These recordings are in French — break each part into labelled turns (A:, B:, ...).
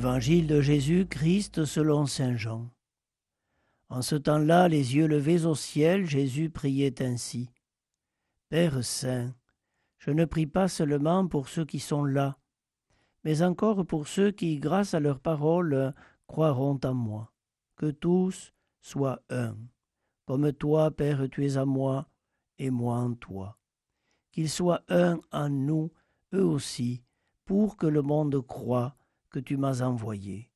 A: Évangile de Jésus-Christ selon Saint Jean. En ce temps-là, les yeux levés au ciel, Jésus priait ainsi. Père Saint, je ne prie pas seulement pour ceux qui sont là, mais encore pour ceux qui, grâce à leur parole, croiront en moi. Que tous soient un, comme toi, Père, tu es à moi, et moi en toi. Qu'ils soient un en nous, eux aussi, pour que le monde croie que tu m'as envoyé.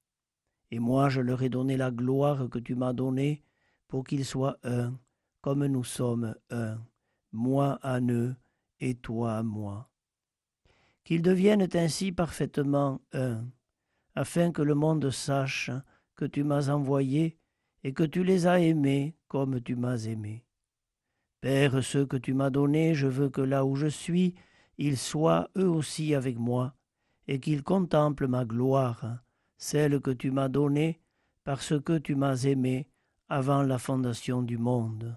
A: Et moi je leur ai donné la gloire que tu m'as donnée, pour qu'ils soient un, comme nous sommes un, moi à eux et toi à moi. Qu'ils deviennent ainsi parfaitement un, afin que le monde sache que tu m'as envoyé et que tu les as aimés comme tu m'as aimé. Père, ceux que tu m'as donnés, je veux que là où je suis, ils soient eux aussi avec moi, et qu'ils contemplent ma gloire, celle que tu m'as donnée, parce que tu m'as aimé avant la fondation du monde.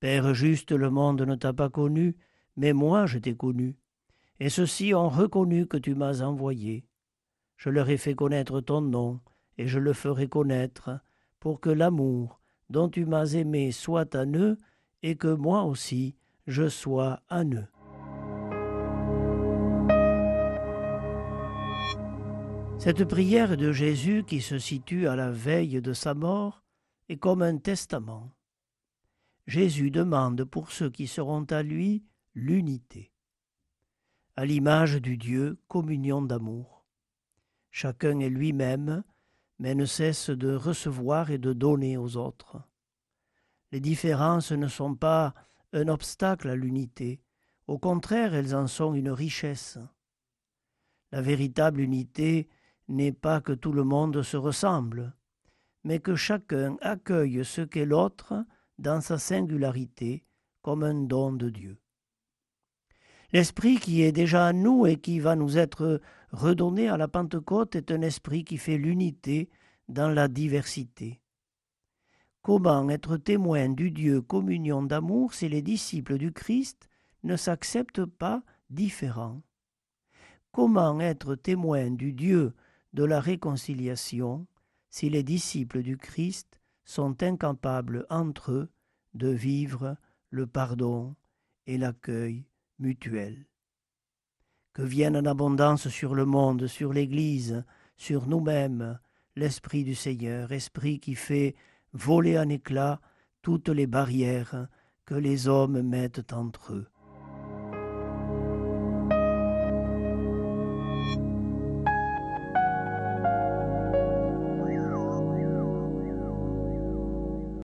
A: Père juste, le monde ne t'a pas connu, mais moi je t'ai connu, et ceux-ci ont reconnu que tu m'as envoyé. Je leur ai fait connaître ton nom, et je le ferai connaître, pour que l'amour dont tu m'as aimé soit à eux, et que moi aussi je sois à eux. Cette prière de Jésus qui se situe à la veille de sa mort est comme un testament. Jésus demande pour ceux qui seront à lui l'unité. À l'image du Dieu, communion d'amour. Chacun est lui-même, mais ne cesse de recevoir et de donner aux autres. Les différences ne sont pas un obstacle à l'unité, au contraire elles en sont une richesse. La véritable unité n'est pas que tout le monde se ressemble, mais que chacun accueille ce qu'est l'autre dans sa singularité comme un don de Dieu. L'esprit qui est déjà à nous et qui va nous être redonné à la Pentecôte est un esprit qui fait l'unité dans la diversité. Comment être témoin du Dieu communion d'amour si les disciples du Christ ne s'acceptent pas différents? Comment être témoin du Dieu de la réconciliation si les disciples du Christ sont incapables entre eux de vivre le pardon et l'accueil mutuel. Que vienne en abondance sur le monde, sur l'Église, sur nous-mêmes, l'Esprit du Seigneur, Esprit qui fait voler en éclats toutes les barrières que les hommes mettent entre eux.